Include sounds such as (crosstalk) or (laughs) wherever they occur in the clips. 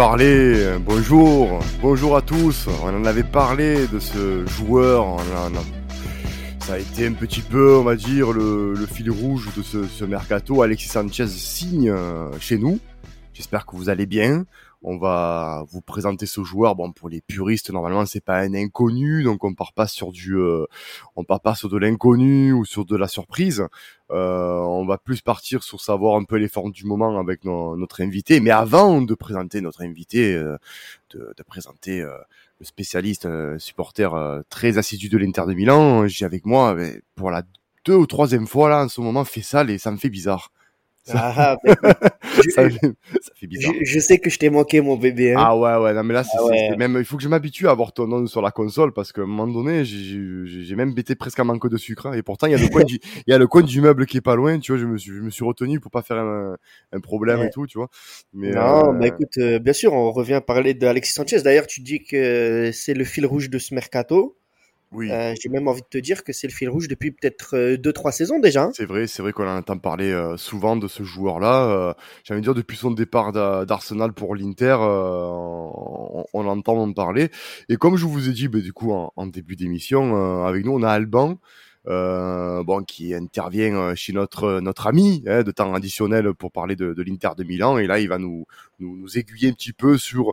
Parlé, bonjour, bonjour à tous, on en avait parlé de ce joueur, ça a été un petit peu, on va dire, le, fil rouge de ce, mercato. Alexis Sanchez signe euh, chez nous, j'espère que vous allez bien. On va vous présenter ce joueur. Bon, pour les puristes, normalement, c'est pas un inconnu, donc on part pas sur du, euh, on part pas sur de l'inconnu ou sur de la surprise. Euh, on va plus partir sur savoir un peu les formes du moment avec notre invité. Mais avant de présenter notre invité, euh, de, de, présenter euh, le spécialiste supporter très assidu de l'Inter de Milan, j'ai avec moi pour la deux ou troisième fois là en ce moment fait ça et ça me fait bizarre. Ah, (laughs) je, ça, fait bizarre. Je, sais que je t'ai manqué, mon bébé. Hein. Ah ouais, ouais, non, mais là, ah même, il faut que je m'habitue à avoir ton nom sur la console parce qu'à un moment donné, j'ai, même bêté presque un manque de sucre. Hein, et pourtant, il y a le coin du, (laughs) il y a le coin du meuble qui est pas loin, tu vois, je me suis, je me suis retenu pour pas faire un, un problème et tout, tu vois. Mais, non, euh... bah écoute, euh, bien sûr, on revient parler d'Alexis Sanchez. D'ailleurs, tu dis que c'est le fil rouge de ce mercato. Oui. Euh, j'ai même envie de te dire que c'est le fil rouge depuis peut-être euh, deux trois saisons déjà. Hein. C'est vrai, c'est vrai qu'on entend parler euh, souvent de ce joueur-là. J'ai envie de dire depuis son départ d'Arsenal pour l'Inter, on, on, entend en parler. Et comme je vous ai dit, bah, du coup en, début d'émission, avec nous on a Alban. Euh, bon, qui intervient chez notre notre ami hein, de temps additionnel pour parler de, de l'Inter de Milan et là il va nous, nous, nous aiguiller un petit peu sur euh,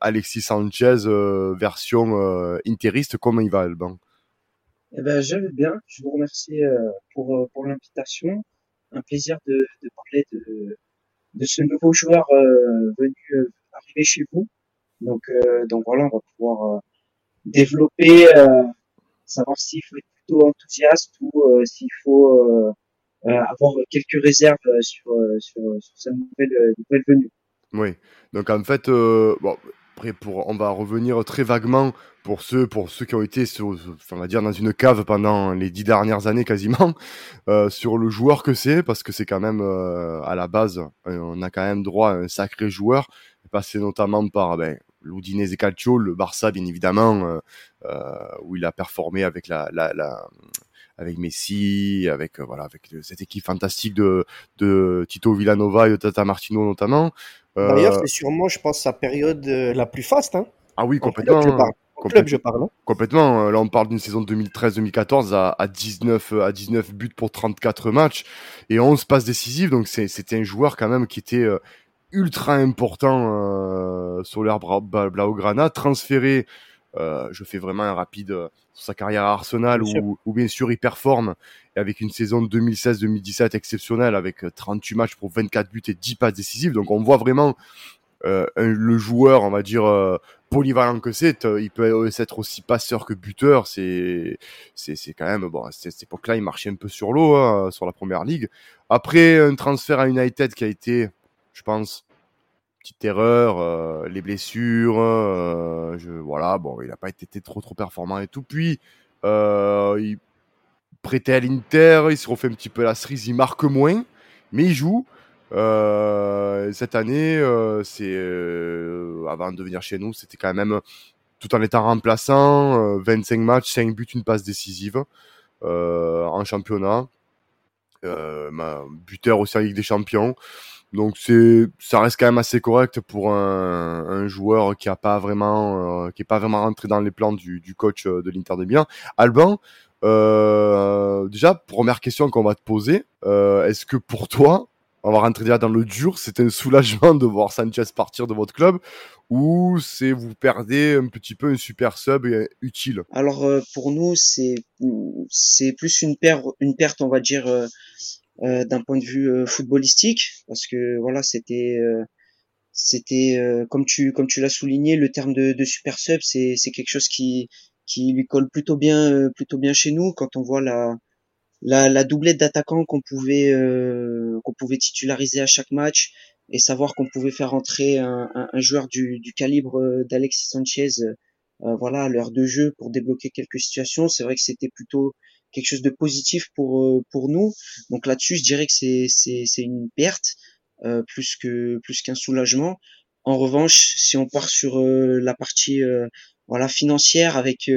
Alexis Sanchez euh, version euh, interiste. Comment il va, Alban eh ben, je bien. Je vous remercie pour, pour l'invitation. Un plaisir de, de parler de, de ce nouveau joueur venu arriver chez vous. Donc, donc voilà, on va pouvoir développer, savoir s'il faut être plutôt enthousiaste ou s'il faut avoir quelques réserves sur, sur, sur sa nouvelle, nouvelle venue. Oui, donc en fait, euh, après pour, on va revenir très vaguement pour ceux, pour ceux qui ont été, sur, on va dire, dans une cave pendant les dix dernières années quasiment, (laughs) euh, sur le joueur que c'est, parce que c'est quand même euh, à la base, on a quand même droit à un sacré joueur, passé notamment par ben, l'Udinese Calcio, le Barça bien évidemment, où il a performé avec la avec Messi, avec voilà, avec cette équipe fantastique de, de Tito Villanova et de Tata Martino notamment. D'ailleurs, euh, c'est sûrement, je pense, sa période euh, la plus faste. Hein. Ah oui, complètement. club, je parle. Hein. Complètement. Euh, là, on parle d'une saison 2013-2014 à, 19, à 19 buts pour 34 matchs et 11 passes décisives. Donc, c'était un joueur quand même qui était ultra important sur l'air Blaugrana, transféré euh, je fais vraiment un rapide euh, sur sa carrière à Arsenal où, bien sûr il performe et avec une saison 2016-2017 exceptionnelle avec 38 euh, matchs pour 24 buts et 10 passes décisives. Donc on voit vraiment le joueur, on va dire polyvalent que c'est. Il peut être aussi passeur que buteur. C'est c'est c'est quand même bon. À cette époque-là, il marchait un peu sur l'eau hein, sur la première ligue. Après un transfert à United qui a été, je pense, petite erreur, euh, les blessures, euh, voilà, bon, il n'a pas été trop trop performant et tout. Puis euh, il prêtait à l'Inter, il se refait un petit peu la cerise, il marque moins, mais il joue. cette année, c'est avant de venir chez nous, c'était quand même tout en étant remplaçant, 25 matchs, 5 buts, une passe décisive en championnat, buteur aussi en Ligue des Champions. Donc c'est, ça reste quand même assez correct pour un, un joueur qui a pas vraiment, euh, qui est pas vraiment rentré dans les plans du, du coach euh, de l'Inter de Milan. Alban, euh, déjà première question qu'on va te poser, euh, est-ce que pour toi, on va rentrer déjà dans le dur, c'est un soulagement de voir Sanchez partir de votre club ou c'est vous perdez un petit peu un super sub utile? Alors pour nous c'est c'est plus une perte une perte on va dire euh, d'un point de vue euh, footballistique parce que voilà c'était euh, c'était comme tu comme tu l'as souligné, le terme de, de super sub, c'est c'est quelque chose qui qui lui colle plutôt bien plutôt bien chez nous. Quand on voit la la, la doublette d'attaquants qu'on pouvait qu'on pouvait titulariser à chaque match et savoir qu'on pouvait faire entrer un, un, joueur du, du calibre d'Alexis Sanchez voilà à l'heure de jeu pour débloquer quelques situations c'est vrai que c'était plutôt quelque chose de positif pour euh, pour nous. Donc là-dessus, je dirais que c'est c'est c'est une perte euh, plus que plus qu'un soulagement. En revanche, si on part sur euh, la partie voilà financière avec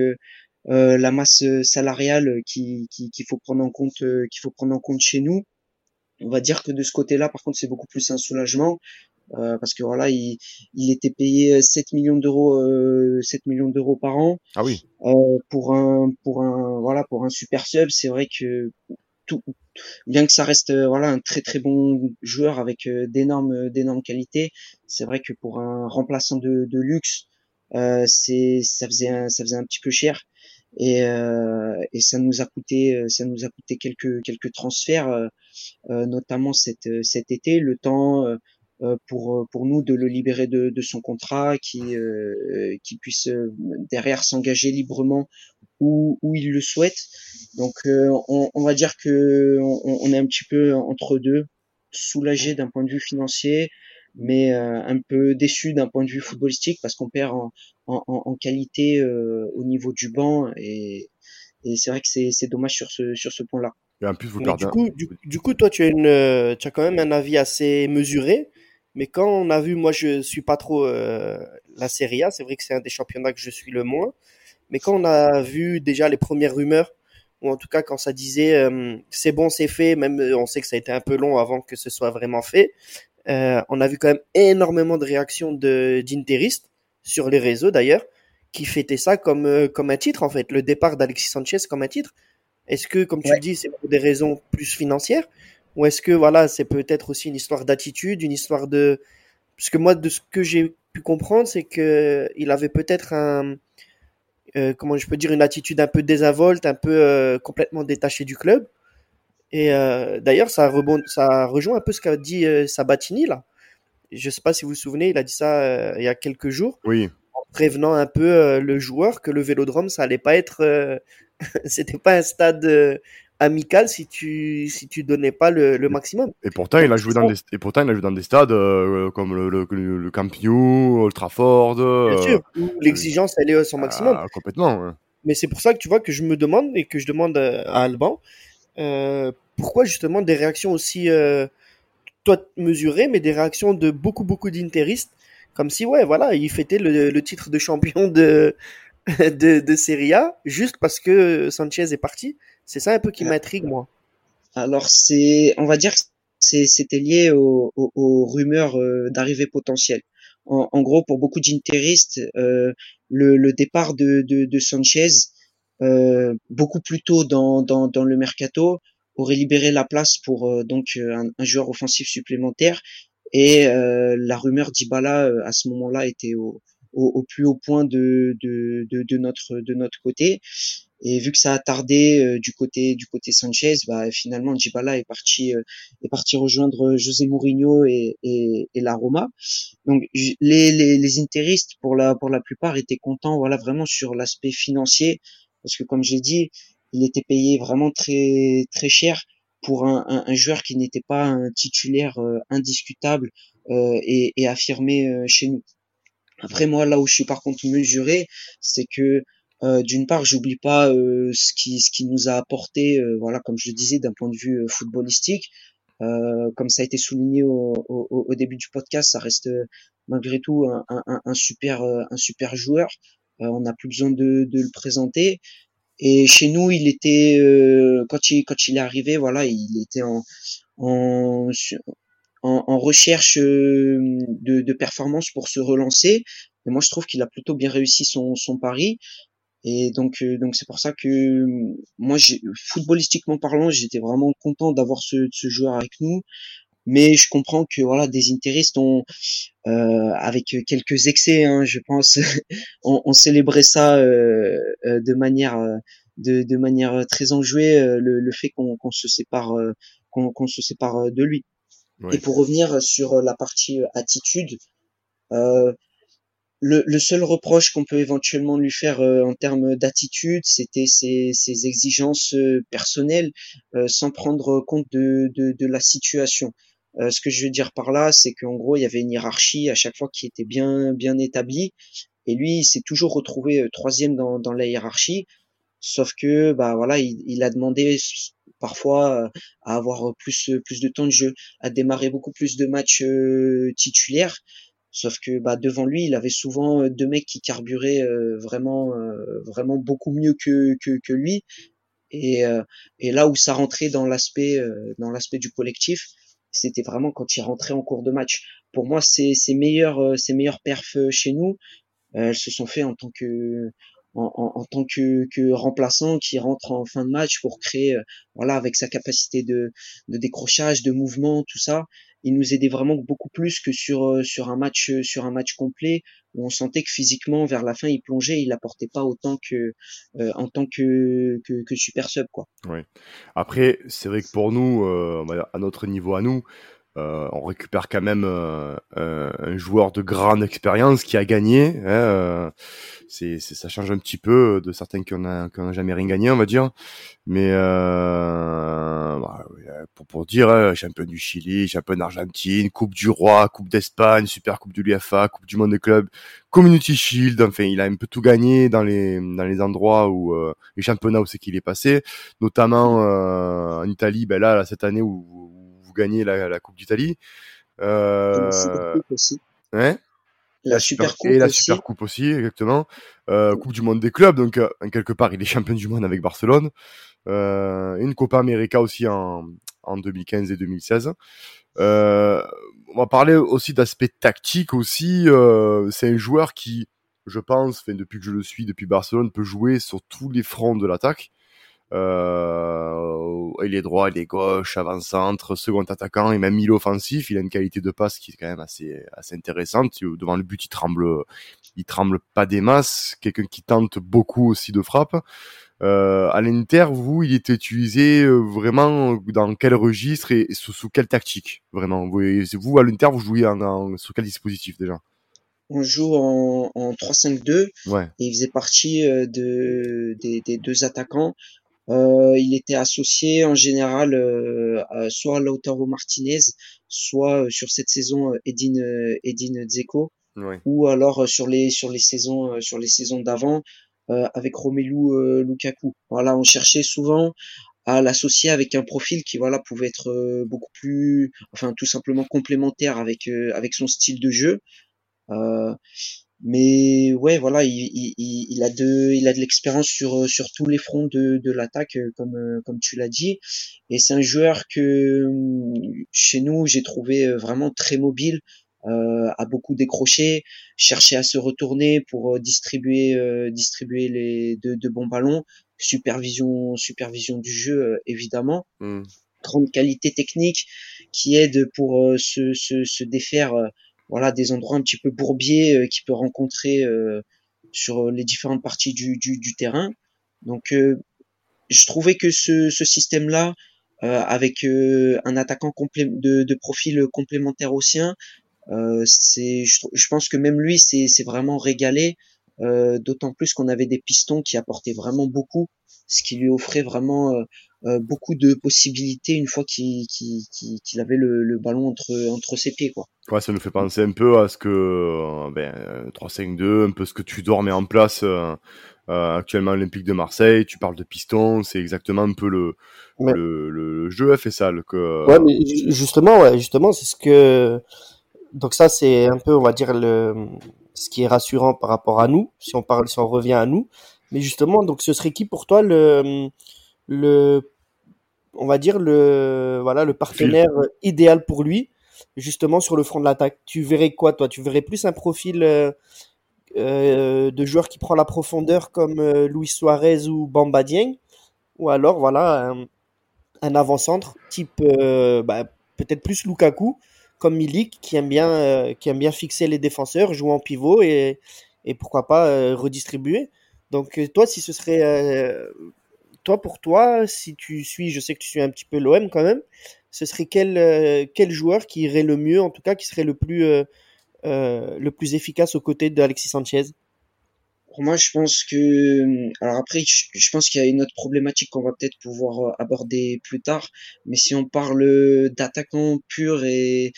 la masse salariale qui qu'il faut prendre en compte qu'il faut prendre en compte chez nous, on va dire que de ce côté-là, par contre, c'est beaucoup plus un soulagement. Euh, parce que voilà, il, il était payé 7 millions d'euros, euh, 7 millions d'euros par an. Ah oui. Euh, pour un, pour un, voilà, pour un super sub, c'est vrai que tout, bien que ça reste euh, voilà un très très bon joueur avec euh, d'énormes d'énormes qualités, c'est vrai que pour un remplaçant de, de luxe, euh, c'est ça faisait un, ça faisait un petit peu cher et, euh, et ça nous a coûté ça nous a coûté quelques quelques transferts euh, notamment cet cet été le temps euh, pour euh, pour nous de le libérer de, de son contrat, qui euh, qui puisse derrière s'engager librement où, où il le souhaite. Donc on, on, va dire que on, on, est un petit peu entre deux, soulagé d'un point de vue financier, mais un peu déçu d'un point de vue footballistique parce qu'on perd en, en, en qualité au niveau du banc et, et c'est vrai que c'est dommage sur ce sur ce point-là. Et en plus, vous perdez. Du coup, du, du, coup, toi, tu as une, tu as quand même un avis assez mesuré. Mais quand on a vu, moi je suis pas trop euh, la Serie A, c'est vrai que c'est un des championnats que je suis le moins. Mais quand on a vu déjà les premières rumeurs, ou en tout cas quand ça disait euh, c'est bon, c'est fait, même euh, on sait que ça a été un peu long avant que ce soit vraiment fait, euh, on a vu quand même énormément de réactions de d'interistes sur les réseaux d'ailleurs, qui fêtaient ça comme comme un titre en fait, le départ d'Alexis Sanchez comme un titre. Est-ce que, comme tu le dis, c'est pour des raisons plus financières ou est-ce que voilà, c'est peut-être aussi une histoire d'attitude, une histoire de parce que moi de ce que j'ai pu comprendre, c'est que il avait peut-être un euh, comment je peux dire une attitude un peu désinvolte, un peu euh, complètement détaché du club. Et euh, d'ailleurs, ça rebond, ça rejoint un peu ce qu'a dit Sabatini là. Je sais pas si vous vous souvenez, il a dit ça il y a quelques jours. Oui. En prévenant un peu le joueur que le Vélodrome, ça allait pas être, (laughs) c'était pas un stade amical si tu si tu donnais pas le, le maximum. Et pourtant il a joué dans des et pourtant il a joué dans des stades euh, comme le le, le Camp Nou, Old Trafford. Bien euh, sûr, où l'exigence elle est à son maximum. Ah, complètement. Mais c'est pour ça que tu vois que je me demande et que je demande à Alban euh, pourquoi justement des réactions aussi euh, toi mesurées, mais des réactions de beaucoup beaucoup d'interistes comme si ouais voilà il fêtait le, le titre de champion de (laughs) de, de Serie A juste parce que Sanchez est parti. C'est ça un peu qui m'intrigue, moi. Alors, c'est, on va dire que c'était lié aux, aux, rumeurs euh, d'arrivée potentielle. En, en, gros, pour beaucoup d'interistes, euh, le, le, départ de, de, de Sanchez, euh, beaucoup plus tôt dans, dans, dans, le mercato, aurait libéré la place pour euh, donc un, un, joueur offensif supplémentaire. Et euh, la rumeur d'Ibala à ce moment-là était au, au, au, plus haut point de, de, de, de, notre, de notre côté. Et vu que ça a tardé euh, du côté du côté Sanchez, bah, finalement Djibala est parti euh, est parti rejoindre José Mourinho et, et, et la Roma. Donc les, les, les interistes pour la pour la plupart étaient contents voilà vraiment sur l'aspect financier parce que comme j'ai dit, il était payé vraiment très très cher pour un, un, un joueur qui n'était pas un titulaire euh, indiscutable et, et, affirmé chez nous. Après moi là où je suis par contre mesuré, c'est que euh, d'une part, j'oublie pas euh, ce qui ce qui nous a apporté, euh, voilà, comme je le disais, d'un point de vue footballistique. comme ça a été souligné au, au, au, début du podcast, ça reste malgré tout un, un, un super un super joueur. on n'a plus besoin de, de, le présenter. Et chez nous, il était quand il quand il est arrivé, voilà, il était en en, en, en recherche de, de performance pour se relancer. Et moi, je trouve qu'il a plutôt bien réussi son, son pari. Et donc, euh, donc c'est pour ça que moi, footballistiquement parlant, j'étais vraiment content d'avoir ce, ce, joueur avec nous. Mais je comprends que voilà, des interistes ont, euh, avec quelques excès, hein, je pense, (laughs) on, on célébrait ça euh, euh de manière, euh, de, de, manière très enjouée, le, le fait qu'on se sépare, qu'on se sépare de lui. Et pour revenir sur la partie attitude, Euh, le, le, seul reproche qu'on peut éventuellement lui faire euh, en termes d'attitude, c'était ses, ses, exigences euh, personnelles, euh, sans prendre compte de, de, de la situation. ce que je veux dire par là, c'est qu'en gros, il y avait une hiérarchie à chaque fois qui était bien bien établie, et lui, il s'est toujours retrouvé troisième dans, dans la hiérarchie. Sauf que, bah voilà, il, il a demandé parfois à avoir plus plus de temps de jeu, à démarrer beaucoup plus de matchs titulaires. Sauf que bah, devant lui, il avait souvent euh, deux mecs qui carburaient euh, vraiment, euh, vraiment beaucoup mieux que, que, que lui. Et, et, là où ça rentrait dans l'aspect, dans l'aspect du collectif, c'était vraiment quand il rentrait en cours de match. Pour moi, ses, ses meilleurs, ses meilleurs perfs chez nous, elles se sont fait en tant que, en, en, tant que, que remplaçant qui rentre en fin de match pour créer, voilà, avec sa capacité de, de décrochage, de mouvement, tout ça il nous aidait vraiment beaucoup plus que sur euh, sur un match euh, sur un match complet où on sentait que physiquement vers la fin il plongeait, il apportait pas autant que euh, en tant que, que, que super sub quoi. Oui. Après c'est vrai que pour nous à notre niveau à nous euh, on récupère quand même euh, un joueur de grande expérience qui a gagné. Hein, euh, c'est, ça change un petit peu de certains qui n'ont jamais rien gagné, on va dire. Mais bah, pour, pour dire, hein, champion du Chili, champion d'Argentine, Coupe du Roi, Coupe d'Espagne, Super Coupe de l'UEFA, Coupe du Monde des clubs, Community Shield. Enfin, il a un peu tout gagné dans les dans les endroits où les championnats où c'est qu'il est passé, notamment en Italie. Ben là, cette année où gagner la, Coupe d'Italie. Euh, ouais. La, Super, Coupe et la aussi. Super Coupe aussi, exactement. Euh, coupe du Monde des clubs, donc euh, quelque part il est champion du monde avec Barcelone. Euh, une Copa América aussi en, en 2015 et 2016. Euh, on va parler aussi d'aspect tactique aussi. Euh, c'est un joueur qui, je pense, depuis que je le suis depuis Barcelone, peut jouer sur tous les fronts de l'attaque. Euh, il est droit, il est gauche, avant-centre, second attaquant et même milieu offensif. Il a une qualité de passe qui est quand même assez assez intéressante. Devant le but, il tremble, il tremble pas des masses. Quelqu'un qui tente beaucoup aussi de frappe. Euh, à l'Inter, vous, il était utilisé euh, vraiment dans quel registre et, sous, sous, quelle tactique Vraiment, vous, vous à l'Inter, vous jouez en, en, sur quel dispositif déjà? On joue en, en 3-5-2 ouais. et il faisait partie de, des, des deux attaquants. Euh, il était associé en général euh, soit à Lautaro Martinez, soit euh, sur cette saison Edine Edine Dzeko, ou alors sur les sur les saisons sur les saisons d'avant avec Romelu Lukaku. Voilà, on cherchait souvent à l'associer avec un profil qui voilà pouvait être beaucoup plus enfin tout simplement complémentaire avec avec son style de jeu euh, mais ouais, voilà, il, il, il a de, il a de l'expérience sur sur tous les fronts de, de l'attaque, euh, comme euh, comme tu l'as dit. Et c'est un joueur que chez nous j'ai trouvé euh, vraiment très mobile, euh, a beaucoup décroché, cherché à se retourner pour distribuer distribuer les de, de, bons ballons, supervision supervision du jeu évidemment. Mmh. Grande qualité technique qui aide pour se, se, se défaire voilà des endroits un petit peu bourbiers euh, qu'il peut rencontrer euh, sur les différentes parties du, du, du terrain. Donc euh, je trouvais que ce, ce système-là, avec un attaquant de, de, profil complémentaire au sien, c'est je, je, pense que même lui c'est vraiment régalé, d'autant plus qu'on avait des pistons qui apportaient vraiment beaucoup, ce qui lui offrait vraiment euh, beaucoup de possibilités une fois qu'il avait le, le, ballon entre, entre ses pieds. Quoi. Ouais, ça nous fait penser un peu à ce que euh, ben, 3-5-2, un peu ce que tu dormais en place euh, euh, actuellement à l'Olympique de Marseille. Tu parles de piston, c'est exactement un peu le, le, le, jeu FSL. Que... Ouais, mais justement, ouais, justement, c'est ce que. Donc, ça, c'est un peu, on va dire, le ce qui est rassurant par rapport à nous, si on parle, si on revient à nous. Mais justement, donc, ce serait qui pour toi le le on va dire le voilà le partenaire idéal pour lui justement sur le front de l'attaque. Tu verrais quoi toi? Tu verrais plus un profil euh, euh, de joueur qui prend la profondeur comme euh, Luis Suarez ou Bamba Dieng? Ou alors voilà un, avant-centre type bah, peut-être plus Lukaku comme Milik qui aime bien qui aime bien fixer les défenseurs, jouer en pivot et, et pourquoi pas redistribuer? Donc toi si ce serait toi, pour toi, si tu suis, je sais que tu suis un petit peu l'OM quand même, ce serait quel, euh, quel joueur qui irait le mieux, en tout cas, qui serait le plus, euh, le plus efficace aux côtés d'Alexis Sanchez? Pour moi, je pense que, alors après, je, pense qu'il y a une autre problématique qu'on va peut-être pouvoir aborder plus tard, mais si on parle d'attaquant pur et,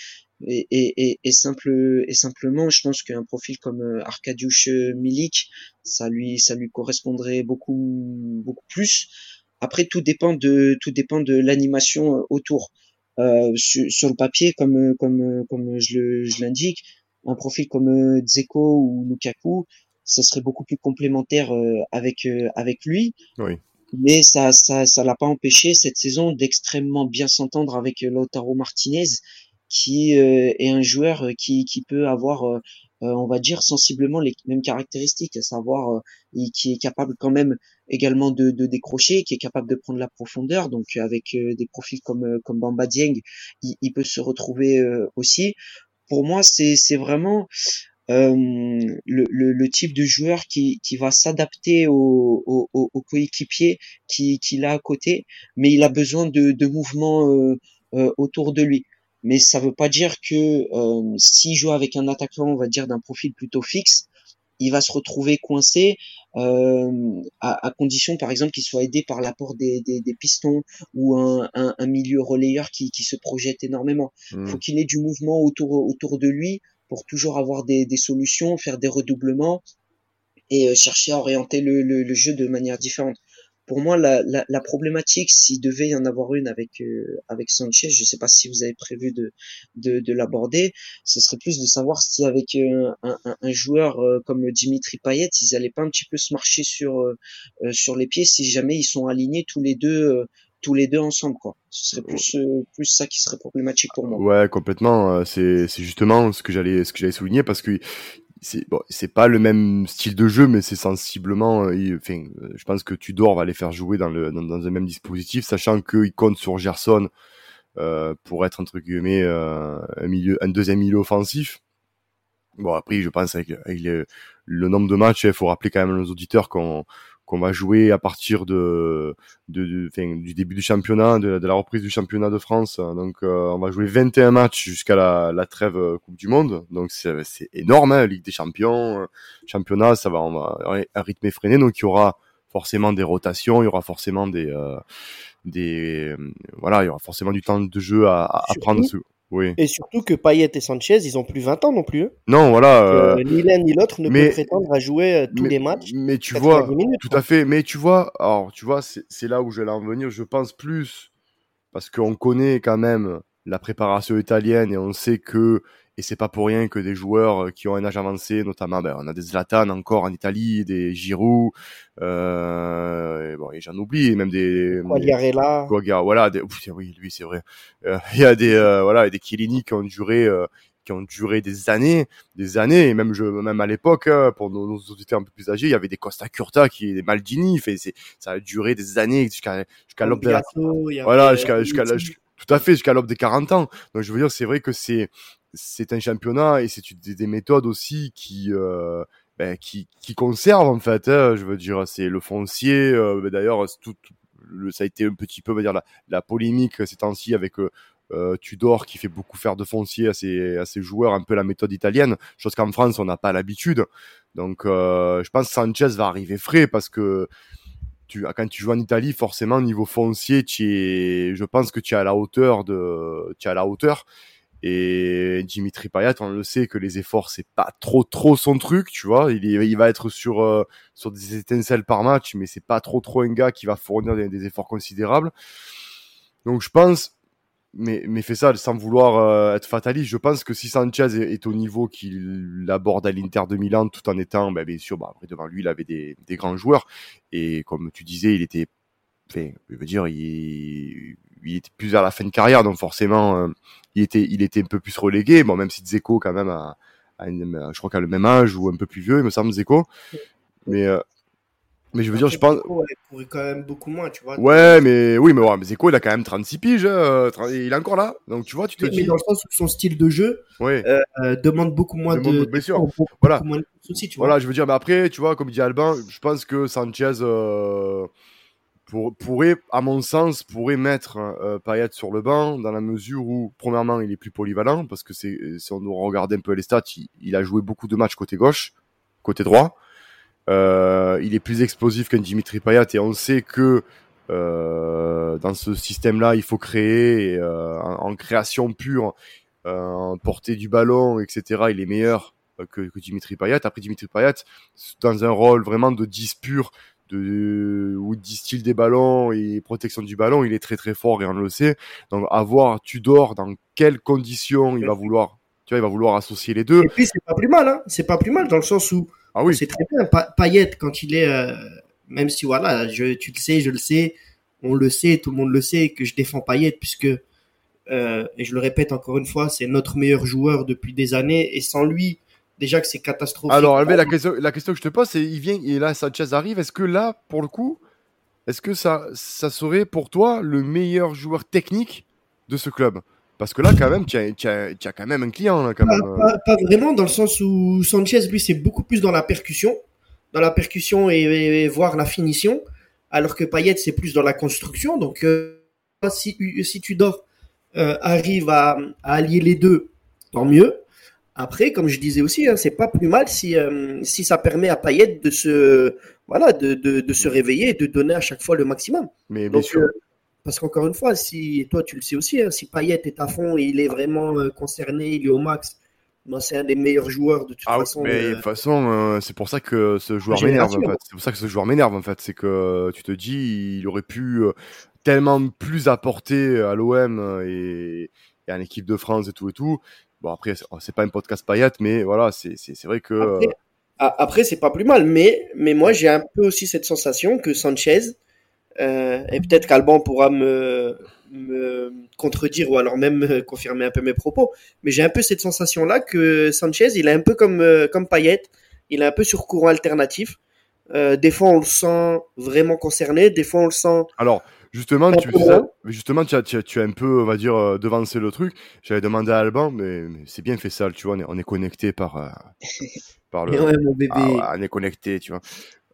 et, et, et, simple, et simplement, je pense qu'un profil comme Arkadiusz Milik, ça lui, ça lui correspondrait beaucoup, beaucoup plus. Après, tout dépend de, tout dépend de l'animation autour. Euh, sur, sur, le papier, comme, comme, comme je l'indique, un profil comme Dzeko ou Lukaku, ce serait beaucoup plus complémentaire euh, avec euh, avec lui. Oui. Mais ça ça ça l'a pas empêché cette saison d'extrêmement bien s'entendre avec euh, Lautaro Martinez qui est un joueur qui qui peut avoir on va dire sensiblement les mêmes caractéristiques, à savoir qui est capable quand même également de, de, décrocher, qui est capable de prendre la profondeur. Donc avec des profils comme comme Bamba Dieng, il, il peut se retrouver aussi. Pour moi, c'est c'est vraiment euh, le, le, le, type de joueur qui, qui va s'adapter au, au, au, coéquipier qui, qui a à côté, mais il a besoin de, de mouvements euh, euh, autour de lui. Mais ça veut pas dire que euh, s'il joue avec un attaquant, on va dire d'un profil plutôt fixe, il va se retrouver coincé euh, à, à, condition, par exemple, qu'il soit aidé par l'apport des, des, des, pistons ou un, un, un, milieu relayeur qui, qui se projette énormément. Il mmh. faut qu'il ait du mouvement autour, autour de lui pour toujours avoir des, des solutions, faire des redoublements et euh, chercher à orienter le, le, le, jeu de manière différente. Pour moi, la, problématique, s'il devait y en avoir une avec euh, avec Sanchez, je ne sais pas si vous avez prévu de de, de l'aborder, ce serait plus de savoir si avec euh, un, un, joueur comme Dimitri Payet, ils allaient pas un petit peu se marcher sur sur les pieds si jamais ils sont alignés tous les deux tous les deux ensemble quoi. Ce serait plus euh, plus ça qui serait problématique pour moi. Ouais, complètement, euh, c'est c'est justement ce que j'allais ce que j'allais souligner parce que c'est bon, c'est pas le même style de jeu mais c'est sensiblement euh, enfin je pense que Tudor va les faire jouer dans le dans, dans même dispositif sachant qu'il compte sur Gerson euh, pour être entre guillemets euh, un milieu un deuxième milieu offensif. Bon après je pense avec, avec le nombre de matchs, il faut rappeler quand même aux auditeurs qu'on qu'on va jouer à partir de, de, de fin, du début du championnat, de, de, la reprise du championnat de France. Donc, euh, on va jouer 21 matchs jusqu'à la, la, trêve euh, Coupe du Monde. Donc, c'est énorme, hein, Ligue des Champions, euh, championnat, ça va, on va un rythme effréné. Donc, il y aura forcément des rotations, il y aura forcément des, euh, des, voilà, il y aura forcément du temps de jeu à, à prendre. Oui. Et surtout que Payet et Sanchez, ils ont plus 20 ans non plus. Hein. Non, voilà. Euh... ni l'un ni l'autre ne mais... peut prétendre à jouer euh, tous les matchs. Mais tu vois, tout à fait. Mais tu vois, alors tu vois, c'est là où je vais en venir. Je pense plus parce qu'on connaît quand même la préparation italienne et on sait que et c'est pas pour rien que des joueurs euh, qui ont un âge avancé, notamment, ben, on a des Zlatan encore en Italie, des Giroud, euh, et bon, et j'en oublie, même des Quagliarella. voilà, des, oui, lui c'est vrai. Euh, (laughs) il y a des euh, voilà, des Chiellini qui ont duré euh, qui ont duré des années, des années, et même je, même à l'époque, hein, pour nos, nos, auditeurs un peu plus âgés, il y avait des Costa Curta qui, des Maldini, fait, c'est, ça a duré des années jusqu'à, jusqu'à l'aube de la, voilà, jusqu'à, jusqu'à, tout à fait, jusqu'à l'aube des 40 ans. Donc je veux dire, c'est vrai que c'est, c'est un championnat et c'est des, des, méthodes aussi qui euh, ben, qui, qui conservent en fait. Hein, je veux dire, c'est le foncier. Euh, ben, D'ailleurs, tout, le, ça a été un petit peu, on va dire, la, la polémique ces temps-ci avec euh, euh, Tudor qui fait beaucoup faire de foncier à ses, à ses joueurs, un peu la méthode italienne, chose qu'en France on n'a pas l'habitude. Donc euh, je pense Sanchez va arriver frais parce que tu, quand tu joues en Italie, forcément niveau foncier, tu es, je pense que tu es à la hauteur de, tu es à la hauteur. Et Dimitri Payet, on le sait que les efforts c'est pas trop trop son truc, tu vois. Il, va être sur euh, sur des étincelles par match, mais c'est pas trop trop un gars qui va fournir des efforts considérables. Donc je pense, mais mais fait ça sans vouloir euh, être fataliste. Je pense que si Sanchez est, est au niveau qu'il aborde à l'Inter de Milan, tout en étant, ben, bien sûr, bah, après devant lui, il avait des, des grands joueurs et comme tu disais, il était, enfin, je veux dire, il il était plus vers la fin de carrière, donc forcément, euh, il était, il était un peu plus relégué. Bon, même si Zeko quand même a, a une, je crois qu'à le même âge ou un peu plus vieux, il me semble Zeko. Mais euh, mais je veux dire, je pense. il pourrait quand même beaucoup moins, tu vois. Ouais, mais oui, mais, ouais, mais Zeko, il a quand même 36 piges. Hein, il est encore là. Donc, tu vois, tu te mais, dis. Mais dans le sens où son style de jeu ouais. euh, demande beaucoup moins demande de. Bien sûr. Voilà. Moins de soucis, tu vois. Voilà, je veux dire, mais après, tu vois, comme dit Albin, je pense que Sanchez. Euh pour, pourrait, à mon sens, pourrait mettre euh, Payet sur le banc dans la mesure où, premièrement, il est plus polyvalent parce que si on nous regarde un peu les stats, il, a joué beaucoup de matchs côté gauche, côté droit. Euh, il est plus explosif qu'un Dimitri Payet et on sait que euh, dans ce système-là, il faut créer euh, en, création pure, euh, en portée du ballon, etc. Il est meilleur que, que Dimitri Payet. Après Dimitri Payet, dans un rôle vraiment de 10 pur, de où il distille des ballons et protection du ballon, il est très très fort et on le sait. Donc à voir Tudor dans quelles conditions il va vouloir, tu vois, il va vouloir associer les deux. Et puis c'est pas plus mal, hein. C'est pas plus mal dans le sens où ah oui. c'est très bien. Payet quand il est, euh, même si voilà, je, tu le sais, je le sais, on le sait, tout le monde le sait que je défends Payet puisque euh, et je le répète encore une fois, c'est notre meilleur joueur depuis des années et sans lui déjà que c'est catastrophique. Alors, la question, la question que je te pose, c'est il vient et là Sanchez arrive. Est-ce que là, pour le coup, est-ce que ça, ça serait pour toi le meilleur joueur technique de ce club? Parce que là, quand même, tu as, as, quand même un client. Là, quand pas, même. Pas, vraiment, dans le sens où Sanchez, lui, c'est beaucoup plus dans la percussion, dans la percussion et, voir la finition, alors que Payet, c'est plus dans la construction. Donc, euh, si, si tu dors, euh, arrive à, à allier les deux, tant mieux. Après, comme je disais aussi, hein, c'est pas plus mal si, euh, si ça permet à Payet de se, voilà, de, de, de, se réveiller et de donner à chaque fois le maximum. Mais bien sûr. Euh, parce qu'encore une fois, si toi tu le sais aussi, hein, si Payet est à fond et il est vraiment euh, concerné, il est au max, ben, c'est un des meilleurs joueurs de toute ah, façon. Mais de toute façon, c'est pour ça que ce joueur m'énerve. En fait. C'est pour ça que ce joueur m'énerve en fait. C'est que tu te dis, il aurait pu tellement plus apporter à l'OM et, et à l'équipe de France et tout et tout. Bon, après, c'est pas un podcast paillette, mais voilà, c'est vrai que. Après, euh, après c'est pas plus mal, mais, mais moi, j'ai un peu aussi cette sensation que Sanchez, euh, et peut-être qu'Alban pourra me, me contredire ou alors même confirmer un peu mes propos, mais j'ai un peu cette sensation-là que Sanchez, il est un peu comme, euh, comme Payet, il est un peu sur courant alternatif. Euh, des fois, on le sent vraiment concerné, des fois, on le sent. Alors, Justement, tu, justement, tu as, tu, as, tu as un peu, on va dire, euh, devancé le truc. J'avais demandé à Alban, mais, c'est bien fait ça, tu vois, on est, on est connecté par, euh, par (laughs) le. Ouais, mon bébé. Ah, on est connecté, tu vois.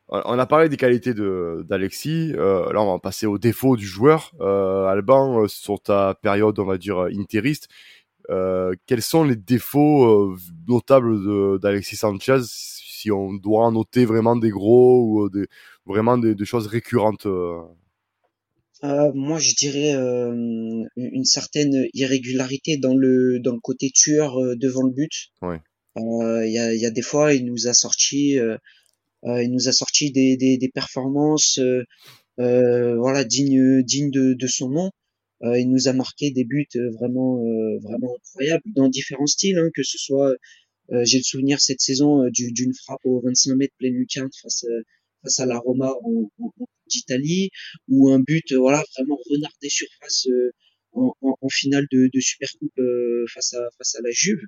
On a parlé des qualités de d'Alexis. Euh, là, on va passer aux défauts du joueur. Euh, Alban, euh, sur ta période, on va dire interiste, euh, quels sont les défauts notables d'Alexis Sanchez si on doit en noter vraiment des gros ou des, vraiment des, des choses récurrentes moi, je dirais une certaine irrégularité dans le dans le côté tueur devant le but. Ouais. Il y, a, y a des fois, il nous a sorti, il nous a sorti des, des, des performances, voilà, dignes digne de, de son nom. il nous a marqué des buts vraiment vraiment incroyables dans différents styles, hein, que ce soit, j'ai le souvenir cette saison d'une frappe au 25 mètres pleine lucarne face face à la Roma en, en, d'Italie ou un but euh, voilà vraiment renardé surface euh, en, en, en, finale de, de Supercoupe euh, face à face à la Juve.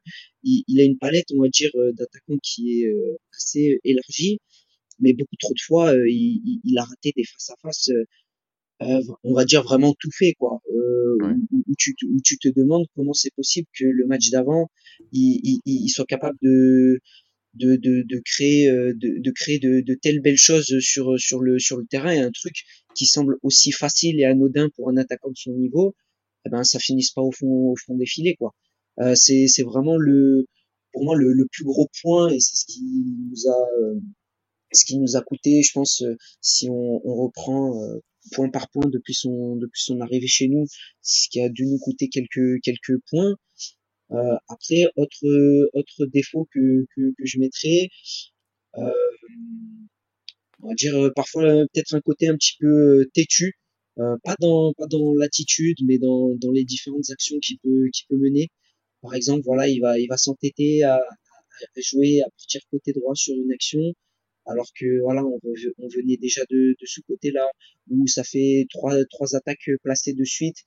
Il, il, a une palette, on va dire, d'attaquants qui est assez élargie, mais beaucoup trop de fois, il, il, a raté des face à face. on va dire vraiment tout fait quoi où, tu, où tu te demandes comment c'est possible que le match d'avant il, il, soit capable de de, de, de créer euh, de, de créer de, de, telles belles choses sur sur le sur le terrain un truc qui semble aussi facile et anodin pour un attaquant de son niveau eh ben ça finisse pas au fond au fond des filets quoi. Euh, c'est c'est vraiment le pour moi le, le plus gros point et c'est ce qui nous a euh, ce qui nous a coûté je pense euh, si on, on reprend point par point depuis son depuis son arrivée chez nous ce qui a dû nous coûter quelques quelques points. Euh, après, autre autre défaut que, que, que je mettrais, euh, on va dire euh, parfois peut-être un côté un petit peu têtu, pas dans pas dans l'attitude, mais dans dans les différentes actions qu'il peut qu'il peut mener. Par exemple, voilà, il va il va s'entêter à, à jouer à partir côté droit sur une action, alors que voilà, on, on venait déjà de, de ce côté-là où ça fait trois trois attaques placées de suite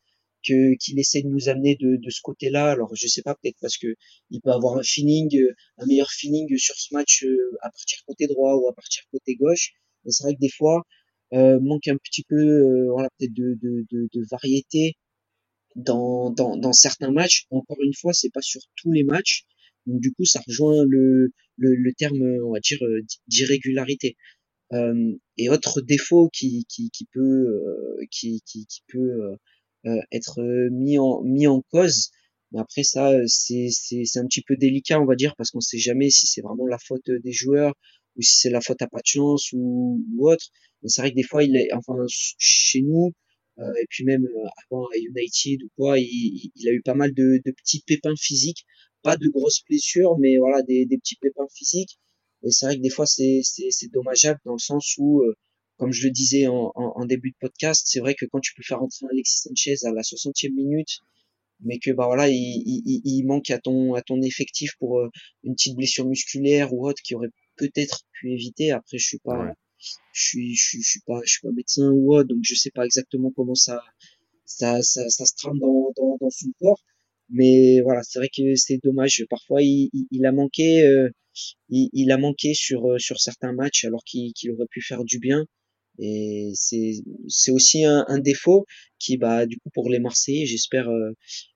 que qu'il essaie de nous amener de, de ce côté-là. Alors je sais pas, peut-être parce que il peut avoir un feeling, un meilleur feeling sur ce match euh, à partir côté droit ou à partir côté gauche. Mais c'est vrai que des fois euh, manque un petit peu, euh, voilà, peut-être de, de, de, de, variété dans, dans, dans certains matchs. Encore une fois, c'est pas sur tous les matchs. Donc du coup, ça rejoint le, le, le terme, on va dire, d'irrégularité. et autre défaut qui, qui, qui peut, qui, qui, qui peut être mis en, mis en cause, mais après ça, c'est, c'est, c'est un petit peu délicat, on va dire, parce qu'on sait jamais si c'est vraiment la faute des joueurs ou si c'est la faute à pas de chance ou, ou autre. C'est vrai que des fois, il est, enfin, chez nous, euh, et puis même euh, avant à United ou quoi, il, il, a eu pas mal de, de, petits pépins physiques, pas de grosses blessures, mais voilà, des, des petits pépins physiques. Et c'est vrai que des fois, c'est, c'est, dommageable dans le sens où, euh, comme je le disais en, en, en, début de podcast, c'est vrai que quand tu peux faire entrer Alexis Sanchez à la 60e minute, mais que bah voilà, il, il, il, manque à ton à ton effectif pour une petite blessure musculaire ou autre qui aurait peut-être pu éviter. Après, je suis pas, je suis, je suis, je suis pas, je suis pas médecin ou autre, donc je sais pas exactement comment ça, ça, ça, ça se trame dans, dans, dans son corps. Mais voilà, c'est vrai que c'est dommage. Parfois, il, il, a manqué, euh, il, il, a manqué sur euh, sur certains matchs alors qu'il qu'il aurait pu faire du bien. Et c'est c'est aussi un, un, défaut qui bah du coup pour les Marseillais, j'espère euh,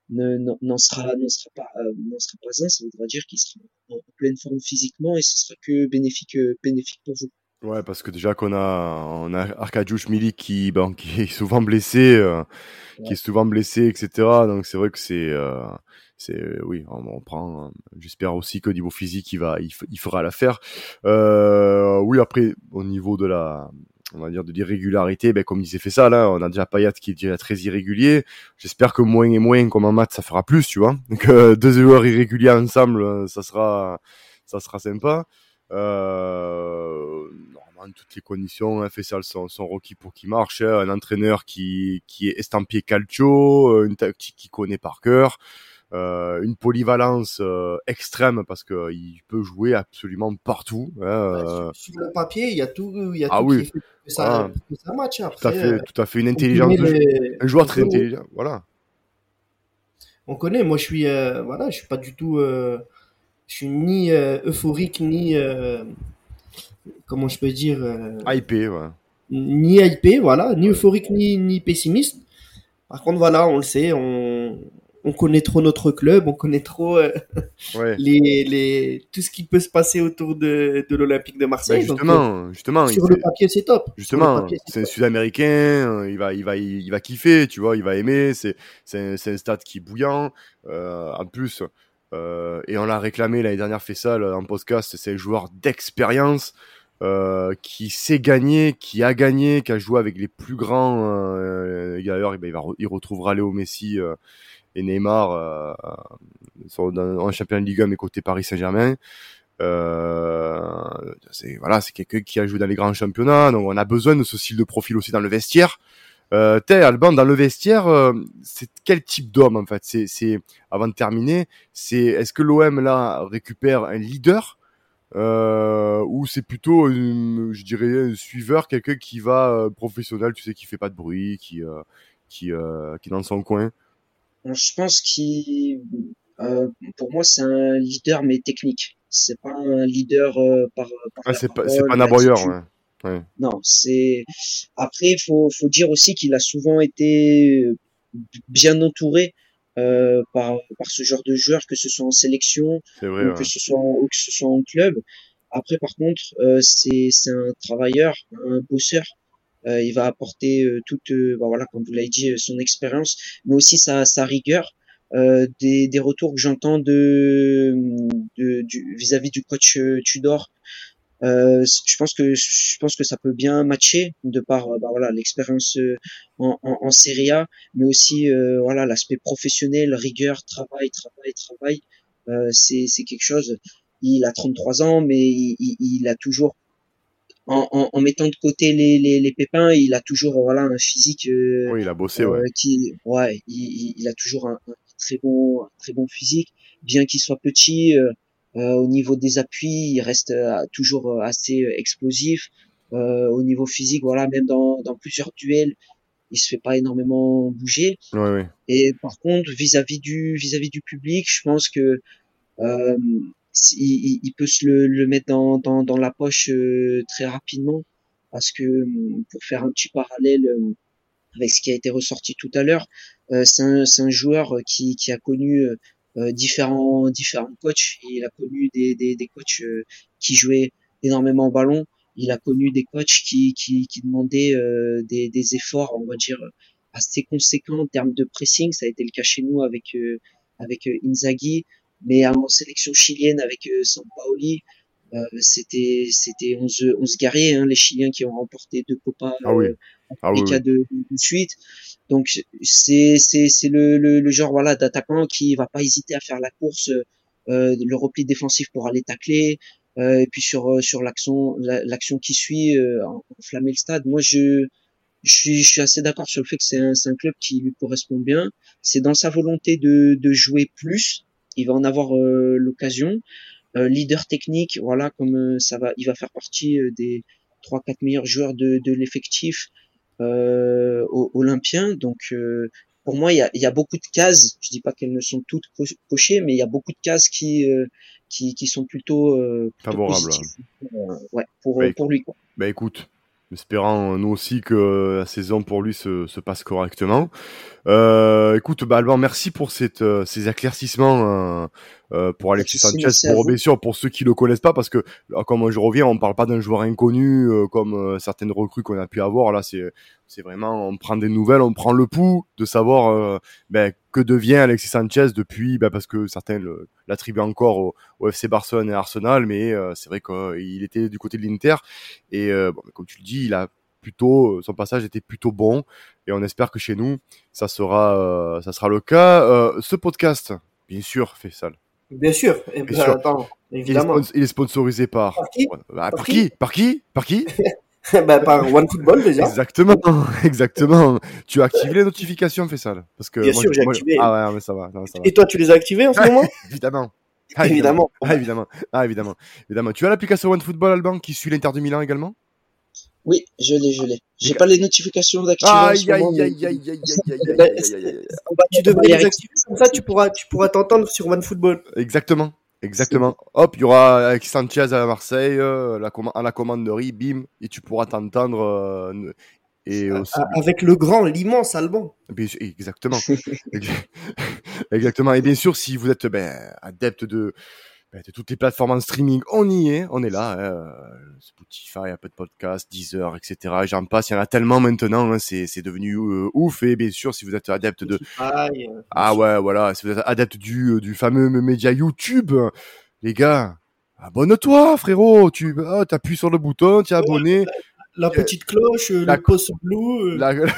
n'en sera sera pas euh, sera pas un. Ça voudra dire qu'il sera en, pleine forme physiquement et ce sera que bénéfique bénéfique pour vous. Ouais, parce que déjà qu'on a, on a Arkadiusz Milik qui, ben, qui est souvent blessé, euh, qui est souvent blessé, etc. Donc c'est vrai que c'est, euh, c'est, oui, on, on prend. J'espère aussi qu'au niveau physique, il va, il, il fera l'affaire. Euh, oui, après, au niveau de la, on va dire de l'irrégularité, ben comme disait fait ça là, on a déjà Payat qui est déjà très irrégulier. J'espère que moins et moins, comme en maths, ça fera plus, tu vois. (laughs) Donc euh, deux joueurs irréguliers ensemble, ça sera, ça sera sympa. Euh, normalement, toutes les conditions, hein, Fessal sont, sont requis pour qu'il marche. Hein. un entraîneur qui, qui est estampillé calcio, euh, une tactique qu'il connaît par cœur, euh, une polyvalence euh, extrême parce que il peut jouer absolument partout. Hein, euh. sur, sur, le papier, il y a tout, il y a ah tout oui. qui fait que ça, ah. que ça match. Après, tout à fait, tout à fait une intelligence, les... un joueur très intelligent. Voilà. On connaît. Moi, je suis, voilà, je suis pas du tout. Je suis ni euphorique ni comment je peux dire euh, hypé ouais. ni hypé voilà ni euphorique ni, ni pessimiste par contre voilà on le sait on, on connaît trop notre club on connaît trop euh, (laughs) ouais. les, les tout ce qui peut se passer autour de, de l'Olympique de Marseille ben justement donc, justement sur le papier c'est top justement c'est un sud-américain il va il va il, va kiffer tu vois il va aimer c'est c'est un stade qui est bouillant euh, en plus euh, et on l'a réclamé l'année dernière, fait ça en podcast. C'est un joueur d'expérience euh, qui sait gagner, qui a gagné, qui a joué avec les plus grands. Euh, D'ailleurs, il, va, il retrouvera Léo Messi euh, et Neymar euh, en champion de Ligue 1, mais côté Paris Saint-Germain. Euh, c'est voilà, c'est quelqu'un qui a joué dans les grands championnats, donc on a besoin de ce style de profil aussi dans le vestiaire. Euh, T'es Alban dans le vestiaire, euh, c'est quel type d'homme en fait? C'est, c'est avant de terminer, c'est est-ce que l'OM là récupère un leader? Euh, ou c'est plutôt, je dirais, un suiveur, quelqu'un qui va euh, professionnel, tu sais, qui fait pas de bruit, qui euh, qui qui est dans son coin? Je pense qu'il, pour moi, c'est un leader mais technique. C'est pas un leader par. par ah, c'est pas, un aboyeur. Ouais. Ouais. Non, c'est après il faut faut dire aussi qu'il a souvent été bien entouré euh, par par ce genre de joueurs que ce soit en sélection vrai, ou que ce soit en, ou que ce soit en club. Après par contre euh, c'est un travailleur, un bosseur. Euh, il va apporter euh, toute bah voilà comme vous l'avez dit son expérience, mais aussi sa sa rigueur. Des, des retours que j'entends de, de du vis-à-vis -vis du coach Tudor euh, je pense que je pense que ça peut bien matcher de par bah, voilà l'expérience en, en, en, Serie A, mais aussi euh, voilà l'aspect professionnel, rigueur, travail, travail, travail. Euh, c'est c'est quelque chose. Il a 33 ans, mais il, il, il a toujours en, en, en, mettant de côté les, les, les, pépins, il a toujours voilà un physique. Euh, oui, il a bossé, ouais. Qui, ouais, il, il, a toujours un, un, très bon, un très bon physique, bien qu'il soit petit. Euh, euh, au niveau des appuis, il reste euh, toujours euh, assez explosif. au niveau physique, voilà, même dans, dans plusieurs duels, il se fait pas énormément bouger. Ouais, ouais. Et par contre, vis-à-vis du vis-à-vis du public, je pense que euh, il, il, peut se le, le mettre dans, dans, dans, la poche euh, très rapidement, parce que pour faire un petit parallèle euh, avec ce qui a été ressorti tout à l'heure, c'est un, un joueur qui, qui a connu euh, différents différents coachs. il a connu des, des, des coachs euh, qui jouaient énormément au ballon il a connu des coachs qui, qui, qui demandaient euh, des, des, efforts, on va dire, assez conséquents en termes de pressing. Ça a été le cas chez nous avec, euh, avec euh, Inzaghi, mais en sélection chilienne avec Sampaoli, euh, c'était c'était 11 11 guerriers hein, les Chiliens qui ont remporté deux Copas ah oui. ah oui, de, de, suite donc c'est c'est c'est le, le, le, genre voilà d'attaquant qui va pas hésiter à faire la course euh, le repli défensif pour aller tacler euh, et puis sur euh, sur l'action l'action qui suit euh, enflammer le stade. Moi je je suis, je suis assez d'accord sur le fait que c'est un, un club qui lui correspond bien. C'est dans sa volonté de, de jouer plus. Il va en avoir l'occasion. leader technique, voilà, comme ça va, il va faire partie des trois quatre meilleurs joueurs de, de l'effectif euh, olympien. Donc pour moi, il y a, y a, beaucoup de cases. Je dis pas qu'elles ne sont toutes cochées, mais il y a beaucoup de cases qui qui, qui sont plutôt, euh, favorables. Euh, ouais, pour, bah, pour lui. Quoi. Bah écoute, espérant euh, nous aussi que la saison pour lui se, se passe correctement. Euh, écoute, bah Alban, merci pour cette, euh, ces éclaircissements euh, pour Alexis Sanchez, pour bien sûr pour ceux qui le connaissent pas, parce que comme je reviens, on parle pas d'un joueur inconnu comme certaines recrues qu'on a pu avoir. Là, c'est c'est vraiment on prend des nouvelles, on prend le pouls de savoir ben, que devient Alexis Sanchez depuis, ben, parce que certains l'attribuent encore au, au, FC Barcelone et Arsenal, mais c'est vrai qu'il était du côté de l'Inter et bon, comme tu le dis, il a plutôt, son passage était plutôt bon et on espère que chez nous ça sera, euh, ça sera le cas. Euh, ce podcast, bien sûr, fait ça. Bien sûr, bien ben, sûr. Attends, évidemment. Il, est sponsorisé par. Par qui? Bah, par, qui, Par qui? Par qui? (laughs) (laughs) bah, par OneFootball déjà. Exactement, (laughs) exactement. Tu as activé les notifications, Fessal Parce que Bien sûr, j'ai activé. Ah ouais, mais ça va, ça va. Et toi, tu les as activées en ce moment? (laughs) Évidemment. Ah, évidemment. Ah, évidemment. Ah, évidemment. évidemment. Tu as l'application OneFootball Alban qui suit l'Inter du Milan également? Oui, je l'ai, je l'ai. J'ai pas les notifications d'activer. Aïe, aïe, aïe, aïe, aïe, aïe, aïe, aïe, Tu devrais les activer comme ça, tu pourras t'entendre sur OneFootball. Exactement. Exactement. Hop, il y aura avec Sanchez à Marseille, euh, la à la commanderie, bim, et tu pourras t'entendre. Euh, et aussi... Avec le grand, l'immense Alban. Exactement. (laughs) (laughs) Exactement. Et bien sûr, si vous êtes ben, adepte de, de toutes les plateformes en streaming, on y est, on est là. Hein, euh, Spotify, Apple Podcast, Deezer, etc. J'en passe, il y en a tellement maintenant, hein, c'est, c'est devenu euh, ouf. Et bien sûr, si vous êtes adepte de... Euh, ah ouais, voilà, si vous êtes adepte du, du fameux média YouTube, les gars, abonne-toi frérot, tu oh, appuies sur le bouton, tu es abonné. La petite cloche, le poste bleu. La... (laughs) le,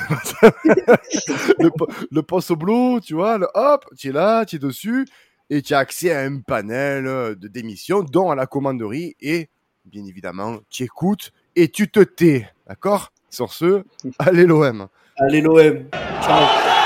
le poste bleu, tu vois, le, hop, tu es là, tu es dessus et tu as accès à un panel euh, de démissions, dont à la commanderie, et bien évidemment, tu écoutes et tu te tais, d'accord? Sur ce, (laughs) allez l'OM Allez l'OM Ciao